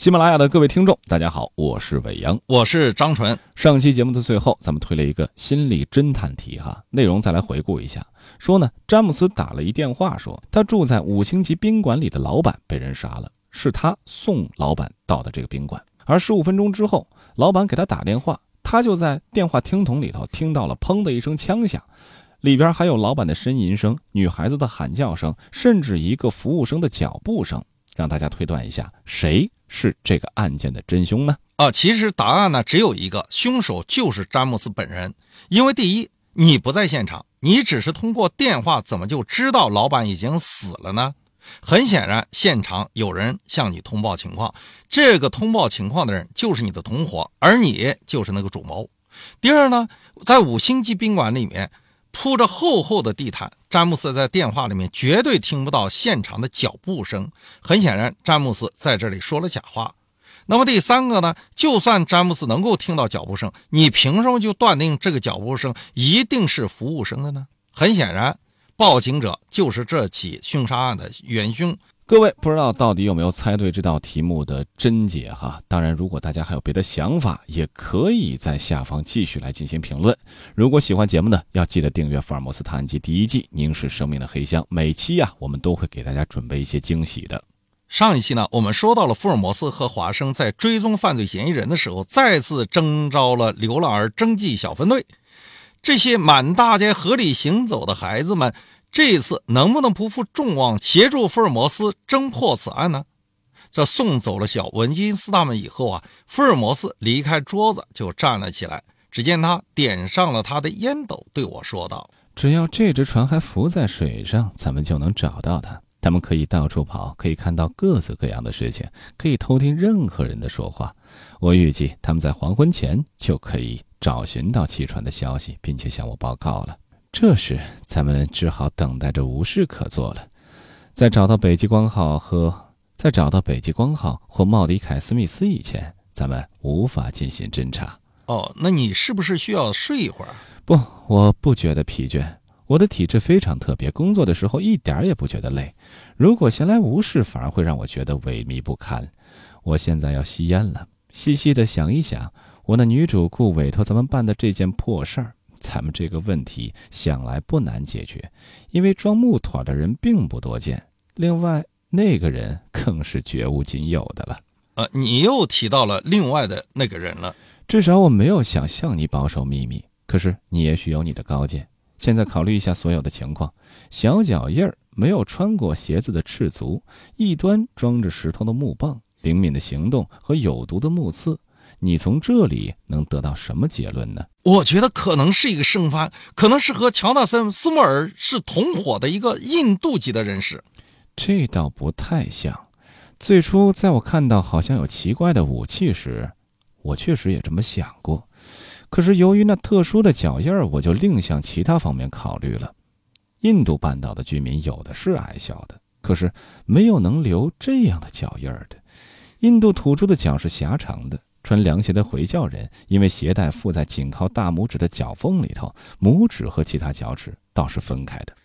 喜马拉雅的各位听众，大家好，我是伟阳，我是张纯。上期节目的最后，咱们推了一个心理侦探题哈，内容再来回顾一下。说呢，詹姆斯打了一电话，说他住在五星级宾馆里的老板被人杀了，是他送老板到的这个宾馆。而十五分钟之后，老板给他打电话，他就在电话听筒里头听到了砰的一声枪响，里边还有老板的呻吟声、女孩子的喊叫声，甚至一个服务生的脚步声。让大家推断一下，谁是这个案件的真凶呢？啊，其实答案呢只有一个，凶手就是詹姆斯本人。因为第一，你不在现场，你只是通过电话，怎么就知道老板已经死了呢？很显然，现场有人向你通报情况，这个通报情况的人就是你的同伙，而你就是那个主谋。第二呢，在五星级宾馆里面。铺着厚厚的地毯，詹姆斯在电话里面绝对听不到现场的脚步声。很显然，詹姆斯在这里说了假话。那么第三个呢？就算詹姆斯能够听到脚步声，你凭什么就断定这个脚步声一定是服务生的呢？很显然，报警者就是这起凶杀案的元凶。各位不知道到底有没有猜对这道题目的真解哈？当然，如果大家还有别的想法，也可以在下方继续来进行评论。如果喜欢节目呢，要记得订阅《福尔摩斯探案集》第一季《凝视生命的黑箱》，每期啊，我们都会给大家准备一些惊喜的。上一期呢，我们说到了福尔摩斯和华生在追踪犯罪嫌疑人的时候，再次征召了流浪儿征集小分队，这些满大街合理行走的孩子们。这一次能不能不负众望，协助福尔摩斯侦破此案呢？在送走了小文金斯他们以后啊，福尔摩斯离开桌子就站了起来。只见他点上了他的烟斗，对我说道：“只要这只船还浮在水上，咱们就能找到他。他们可以到处跑，可以看到各色各样的事情，可以偷听任何人的说话。我预计他们在黄昏前就可以找寻到汽船的消息，并且向我报告了。”这时，咱们只好等待着，无事可做了。在找到北极光号和在找到北极光号或茂迪凯斯密斯以前，咱们无法进行侦查。哦，那你是不是需要睡一会儿？不，我不觉得疲倦。我的体质非常特别，工作的时候一点也不觉得累。如果闲来无事，反而会让我觉得萎靡不堪。我现在要吸烟了，细细的想一想，我那女主顾委托咱们办的这件破事儿。咱们这个问题想来不难解决，因为装木腿的人并不多见。另外，那个人更是绝无仅有的了。呃，你又提到了另外的那个人了。至少我没有想向你保守秘密。可是你也许有你的高见。现在考虑一下所有的情况：小脚印儿，没有穿过鞋子的赤足，一端装着石头的木棒，灵敏的行动和有毒的木刺。你从这里能得到什么结论呢？我觉得可能是一个生番，可能是和乔纳森·斯莫尔是同伙的一个印度籍的人士。这倒不太像。最初在我看到好像有奇怪的武器时，我确实也这么想过。可是由于那特殊的脚印儿，我就另向其他方面考虑了。印度半岛的居民有的是矮小的，可是没有能留这样的脚印儿的。印度土著的脚是狭长的。穿凉鞋的回教人，因为鞋带附在紧靠大拇指的脚缝里头，拇指和其他脚趾倒是分开的。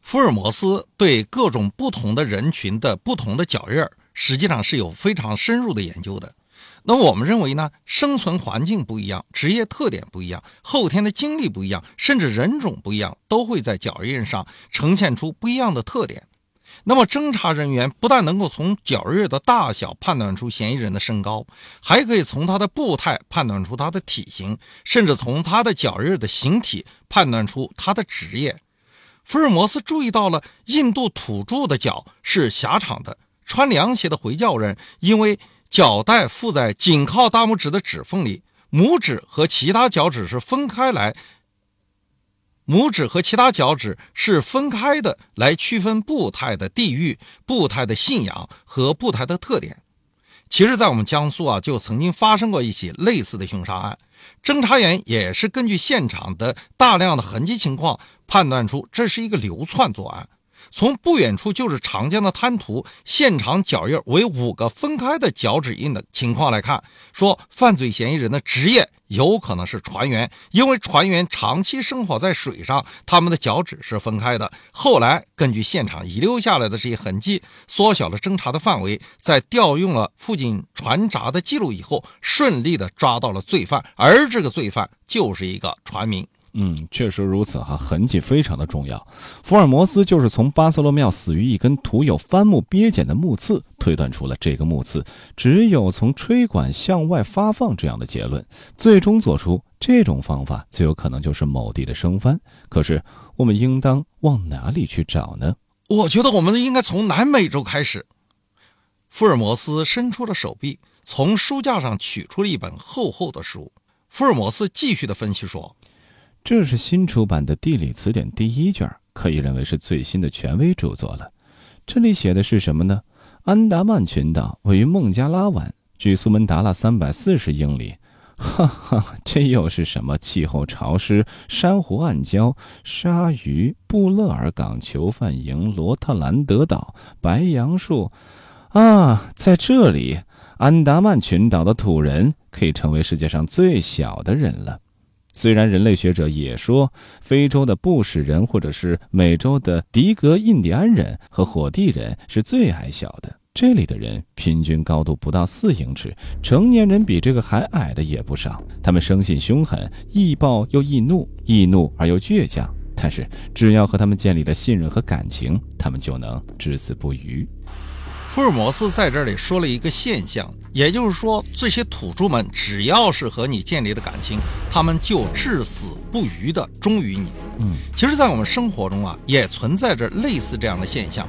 福尔摩斯对各种不同的人群的不同的脚印儿，实际上是有非常深入的研究的。那我们认为呢，生存环境不一样，职业特点不一样，后天的经历不一样，甚至人种不一样，都会在脚印上呈现出不一样的特点。那么，侦查人员不但能够从脚印的大小判断出嫌疑人的身高，还可以从他的步态判断出他的体型，甚至从他的脚印的形体判断出他的职业。福尔摩斯注意到了印度土著的脚是狭长的，穿凉鞋的回教人因为脚带附在紧靠大拇指的指缝里，拇指和其他脚趾是分开来。拇指和其他脚趾是分开的，来区分步态的地域、步态的信仰和步态的特点。其实，在我们江苏啊，就曾经发生过一起类似的凶杀案，侦查员也是根据现场的大量的痕迹情况，判断出这是一个流窜作案。从不远处就是长江的滩涂，现场脚印为五个分开的脚趾印的情况来看，说犯罪嫌疑人的职业有可能是船员，因为船员长期生活在水上，他们的脚趾是分开的。后来根据现场遗留下来的这些痕迹，缩小了侦查的范围，在调用了附近船闸的记录以后，顺利的抓到了罪犯，而这个罪犯就是一个船民。嗯，确实如此哈，痕迹非常的重要。福尔摩斯就是从巴塞罗庙死于一根涂有帆木鳖碱的木刺，推断出了这个木刺只有从吹管向外发放这样的结论，最终做出这种方法最有可能就是某地的生帆。可是我们应当往哪里去找呢？我觉得我们应该从南美洲开始。福尔摩斯伸出了手臂，从书架上取出了一本厚厚的书。福尔摩斯继续的分析说。这是新出版的地理词典第一卷，可以认为是最新的权威著作了。这里写的是什么呢？安达曼群岛位于孟加拉湾，距苏门答腊三百四十英里。哈哈，这又是什么？气候潮湿，珊瑚暗礁，鲨鱼，布勒尔港囚犯营，罗特兰德岛，白杨树。啊，在这里，安达曼群岛的土人可以成为世界上最小的人了。虽然人类学者也说，非洲的布什人或者是美洲的迪格印第安人和火地人是最矮小的，这里的人平均高度不到四英尺，成年人比这个还矮的也不少。他们生性凶狠，易暴又易怒，易怒而又倔强。但是只要和他们建立了信任和感情，他们就能至死不渝。福尔摩斯在这里说了一个现象，也就是说，这些土著们只要是和你建立的感情，他们就至死不渝的忠于你。嗯，其实，在我们生活中啊，也存在着类似这样的现象。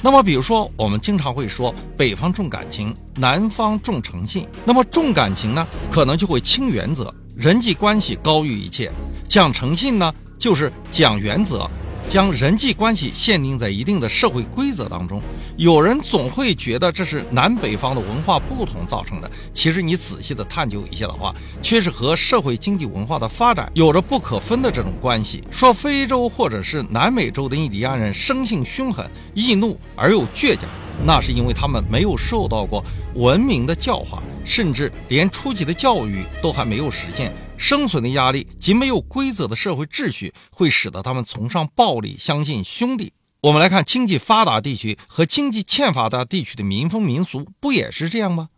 那么，比如说，我们经常会说，北方重感情，南方重诚信。那么，重感情呢，可能就会轻原则，人际关系高于一切；讲诚信呢，就是讲原则。将人际关系限定在一定的社会规则当中，有人总会觉得这是南北方的文化不同造成的。其实你仔细的探究一下的话，却是和社会经济文化的发展有着不可分的这种关系。说非洲或者是南美洲的印第安人生性凶狠、易怒而又倔强，那是因为他们没有受到过文明的教化，甚至连初级的教育都还没有实现。生存的压力及没有规则的社会秩序，会使得他们崇尚暴力，相信兄弟。我们来看经济发达地区和经济欠发达地区的民风民俗，不也是这样吗？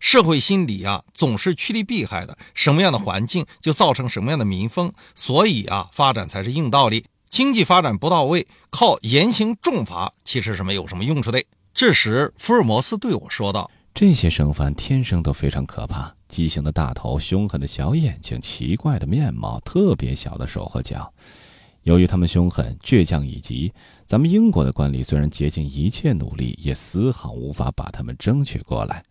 社会心理啊，总是趋利避害的。什么样的环境就造成什么样的民风，所以啊，发展才是硬道理。经济发展不到位，靠严刑重罚其实是没有什么用处的。这时，福尔摩斯对我说道：“这些生番天生都非常可怕。”畸形的大头，凶狠的小眼睛，奇怪的面貌，特别小的手和脚。由于他们凶狠、倔强以及咱们英国的官吏虽然竭尽一切努力，也丝毫无法把他们争取过来。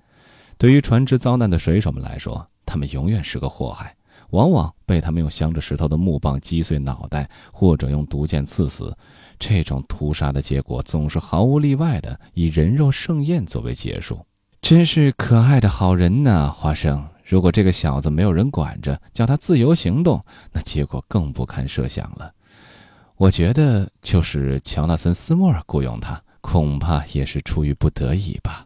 对于船只遭难的水手们来说，他们永远是个祸害，往往被他们用镶着石头的木棒击碎脑袋，或者用毒箭刺死。这种屠杀的结果总是毫无例外的以人肉盛宴作为结束。真是可爱的好人呐，花生。如果这个小子没有人管着，叫他自由行动，那结果更不堪设想了。我觉得，就是乔纳森·斯莫尔雇佣他，恐怕也是出于不得已吧。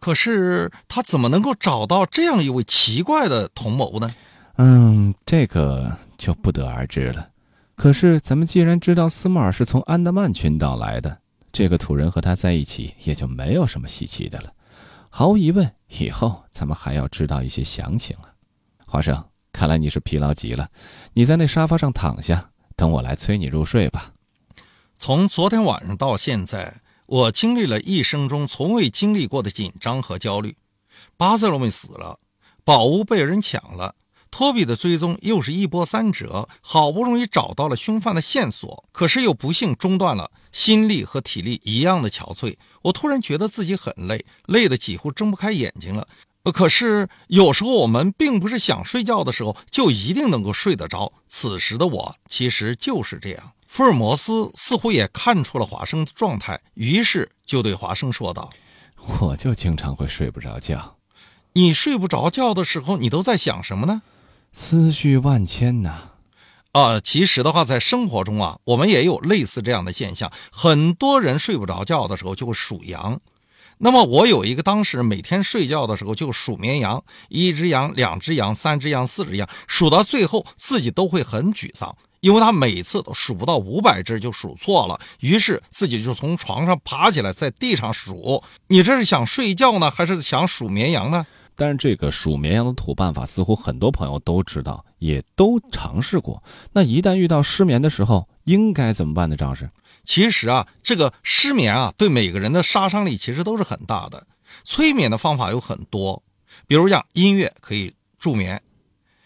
可是他怎么能够找到这样一位奇怪的同谋呢？嗯，这个就不得而知了。可是咱们既然知道斯莫尔是从安德曼群岛来的，这个土人和他在一起，也就没有什么稀奇的了。毫无疑问，以后咱们还要知道一些详情了。华生，看来你是疲劳极了，你在那沙发上躺下，等我来催你入睡吧。从昨天晚上到现在，我经历了一生中从未经历过的紧张和焦虑。巴塞罗那死了，宝物被人抢了。托比的追踪又是一波三折，好不容易找到了凶犯的线索，可是又不幸中断了，心力和体力一样的憔悴。我突然觉得自己很累，累得几乎睁不开眼睛了。可是有时候我们并不是想睡觉的时候就一定能够睡得着。此时的我其实就是这样。福尔摩斯似乎也看出了华生的状态，于是就对华生说道：“我就经常会睡不着觉。你睡不着觉的时候，你都在想什么呢？”思绪万千呐，啊，其实的话，在生活中啊，我们也有类似这样的现象。很多人睡不着觉的时候就会数羊。那么我有一个当事人，每天睡觉的时候就数绵羊，一只羊、两只羊、三只羊、四只羊，数到最后自己都会很沮丧，因为他每次都数不到五百只就数错了，于是自己就从床上爬起来，在地上数。你这是想睡觉呢，还是想数绵羊呢？但是这个数绵羊的土办法，似乎很多朋友都知道，也都尝试过。那一旦遇到失眠的时候，应该怎么办呢？张老师，其实啊，这个失眠啊，对每个人的杀伤力其实都是很大的。催眠的方法有很多，比如像音乐可以助眠，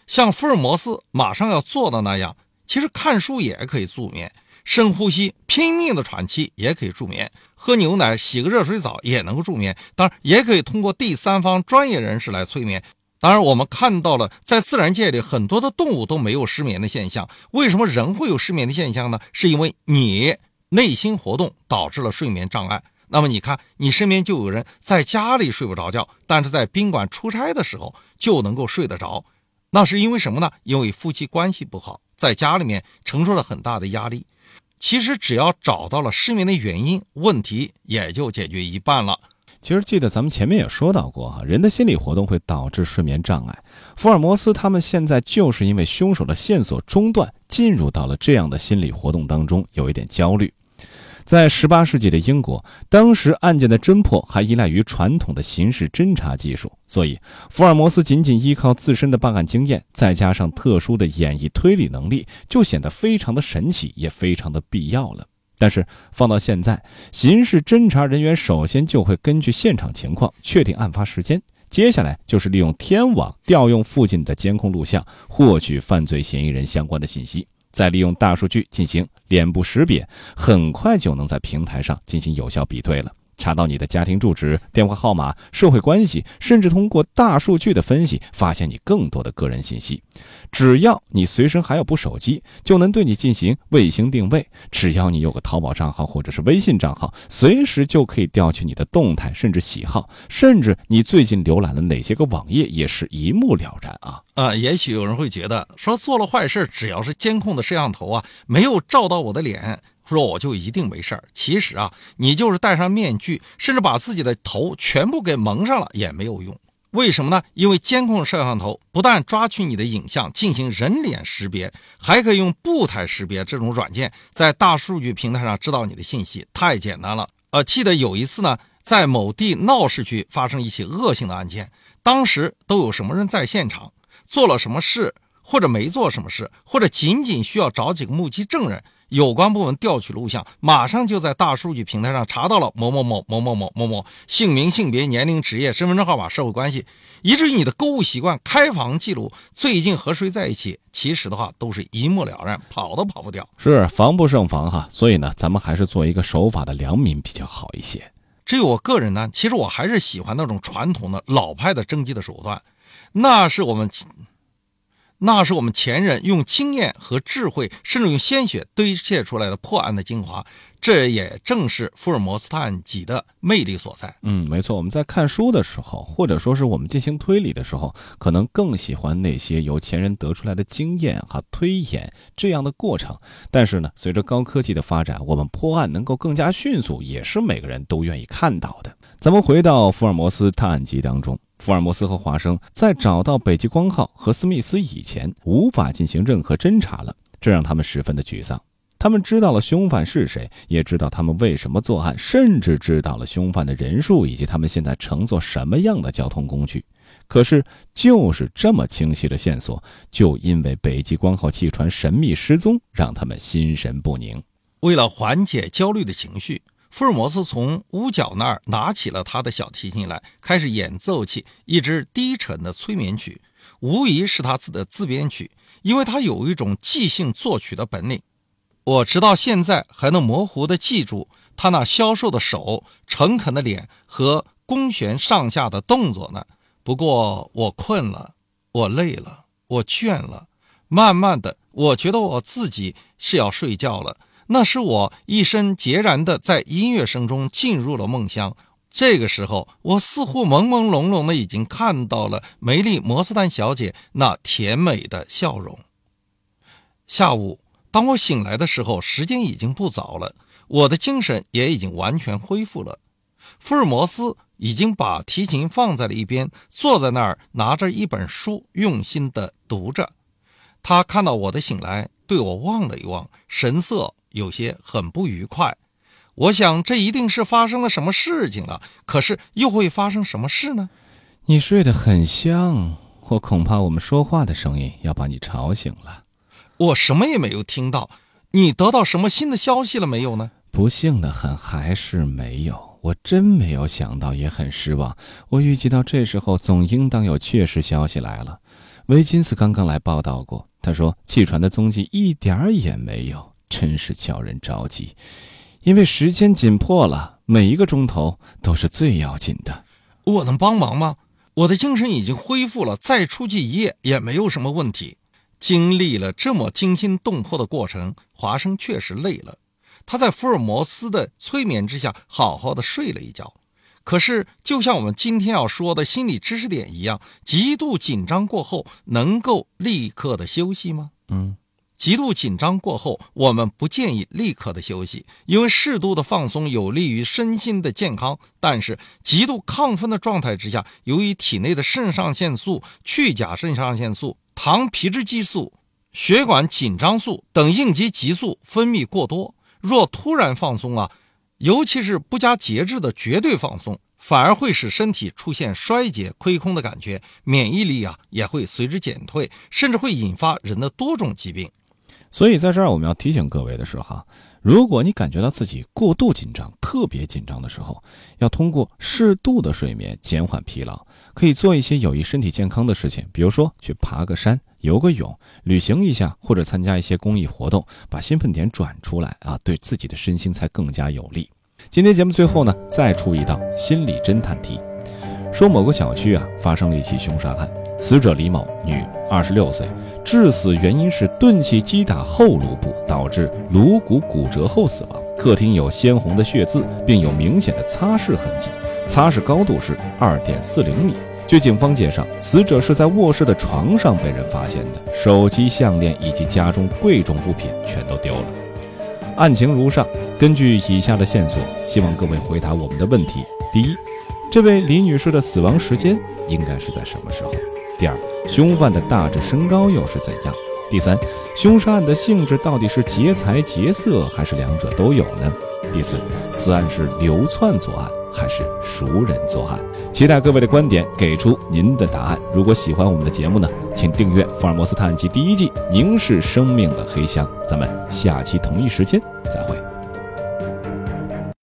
像福尔摩斯马上要做的那样，其实看书也可以助眠。深呼吸，拼命的喘气也可以助眠；喝牛奶、洗个热水澡也能够助眠。当然，也可以通过第三方专业人士来催眠。当然，我们看到了，在自然界里很多的动物都没有失眠的现象。为什么人会有失眠的现象呢？是因为你内心活动导致了睡眠障碍。那么，你看，你身边就有人在家里睡不着觉，但是在宾馆出差的时候就能够睡得着。那是因为什么呢？因为夫妻关系不好，在家里面承受了很大的压力。其实只要找到了失眠的原因，问题也就解决一半了。其实记得咱们前面也说到过哈，人的心理活动会导致睡眠障碍。福尔摩斯他们现在就是因为凶手的线索中断，进入到了这样的心理活动当中，有一点焦虑。在十八世纪的英国，当时案件的侦破还依赖于传统的刑事侦查技术，所以福尔摩斯仅仅依靠自身的办案经验，再加上特殊的演绎推理能力，就显得非常的神奇，也非常的必要了。但是放到现在，刑事侦查人员首先就会根据现场情况确定案发时间，接下来就是利用天网调用附近的监控录像，获取犯罪嫌疑人相关的信息。再利用大数据进行脸部识别，很快就能在平台上进行有效比对了。查到你的家庭住址、电话号码、社会关系，甚至通过大数据的分析，发现你更多的个人信息。只要你随身还有部手机，就能对你进行卫星定位。只要你有个淘宝账号或者是微信账号，随时就可以调取你的动态，甚至喜好，甚至你最近浏览了哪些个网页，也是一目了然啊！啊，也许有人会觉得，说做了坏事，只要是监控的摄像头啊，没有照到我的脸。说我就一定没事儿，其实啊，你就是戴上面具，甚至把自己的头全部给蒙上了也没有用。为什么呢？因为监控摄像头不但抓取你的影像进行人脸识别，还可以用步态识别这种软件，在大数据平台上知道你的信息，太简单了。呃，记得有一次呢，在某地闹市区发生一起恶性的案件，当时都有什么人在现场，做了什么事，或者没做什么事，或者仅仅需要找几个目击证人。有关部门调取录像，马上就在大数据平台上查到了某某某某某某某某姓名、性别、年龄、职业、身份证号码、社会关系，以至于你的购物习惯、开房记录、最近和谁在一起，其实的话都是一目了然，跑都跑不掉。是防不胜防哈，所以呢，咱们还是做一个守法的良民比较好一些。至于我个人呢，其实我还是喜欢那种传统的老派的征集的手段，那是我们。那是我们前人用经验和智慧，甚至用鲜血堆砌出来的破案的精华。这也正是福尔摩斯探案集的魅力所在。嗯，没错。我们在看书的时候，或者说是我们进行推理的时候，可能更喜欢那些由前人得出来的经验和推演这样的过程。但是呢，随着高科技的发展，我们破案能够更加迅速，也是每个人都愿意看到的。咱们回到福尔摩斯探案集当中。福尔摩斯和华生在找到北极光号和斯密斯以前，无法进行任何侦查了，这让他们十分的沮丧。他们知道了凶犯是谁，也知道他们为什么作案，甚至知道了凶犯的人数以及他们现在乘坐什么样的交通工具。可是，就是这么清晰的线索，就因为北极光号汽船神秘失踪，让他们心神不宁。为了缓解焦虑的情绪。福尔摩斯从屋角那儿拿起了他的小提琴来，开始演奏起一支低沉的催眠曲，无疑是他自的自编曲，因为他有一种即兴作曲的本领。我直到现在还能模糊地记住他那消瘦的手、诚恳的脸和弓弦上下的动作呢。不过我困了，我累了，我倦了，慢慢的，我觉得我自己是要睡觉了。那是我一身孑然的在音乐声中进入了梦乡。这个时候，我似乎朦朦胧胧的已经看到了梅丽·摩斯丹小姐那甜美的笑容。下午，当我醒来的时候，时间已经不早了，我的精神也已经完全恢复了。福尔摩斯已经把提琴放在了一边，坐在那儿拿着一本书，用心地读着。他看到我的醒来，对我望了一望，神色有些很不愉快。我想，这一定是发生了什么事情了。可是，又会发生什么事呢？你睡得很香，我恐怕我们说话的声音要把你吵醒了。我什么也没有听到。你得到什么新的消息了没有呢？不幸的很，还是没有。我真没有想到，也很失望。我预计到这时候总应当有确实消息来了。维金斯刚刚来报道过，他说汽船的踪迹一点儿也没有，真是叫人着急。因为时间紧迫了，每一个钟头都是最要紧的。我能帮忙吗？我的精神已经恢复了，再出去一夜也没有什么问题。经历了这么惊心动魄的过程，华生确实累了。他在福尔摩斯的催眠之下，好好的睡了一觉。可是，就像我们今天要说的心理知识点一样，极度紧张过后，能够立刻的休息吗？嗯。极度紧张过后，我们不建议立刻的休息，因为适度的放松有利于身心的健康。但是，极度亢奋的状态之下，由于体内的肾上腺素、去甲肾上腺素、糖皮质激素、血管紧张素等应激激素分泌过多，若突然放松啊，尤其是不加节制的绝对放松，反而会使身体出现衰竭、亏空的感觉，免疫力啊也会随之减退，甚至会引发人的多种疾病。所以，在这儿我们要提醒各位的是哈，如果你感觉到自己过度紧张、特别紧张的时候，要通过适度的睡眠减缓疲劳，可以做一些有益身体健康的事情，比如说去爬个山、游个泳、旅行一下，或者参加一些公益活动，把兴奋点转出来啊，对自己的身心才更加有利。今天节目最后呢，再出一道心理侦探题，说某个小区啊发生了一起凶杀案，死者李某，女，二十六岁。致死原因是钝器击打后颅部，导致颅骨骨折后死亡。客厅有鲜红的血渍，并有明显的擦拭痕迹，擦拭高度是二点四零米。据警方介绍，死者是在卧室的床上被人发现的，手机、项链以及家中贵重物品全都丢了。案情如上，根据以下的线索，希望各位回答我们的问题：第一，这位李女士的死亡时间应该是在什么时候？第二，凶犯的大致身高又是怎样？第三，凶杀案的性质到底是劫财劫色，还是两者都有呢？第四，此案是流窜作案还是熟人作案？期待各位的观点，给出您的答案。如果喜欢我们的节目呢，请订阅《福尔摩斯探案集》第一季《凝视生命的黑箱》。咱们下期同一时间再会。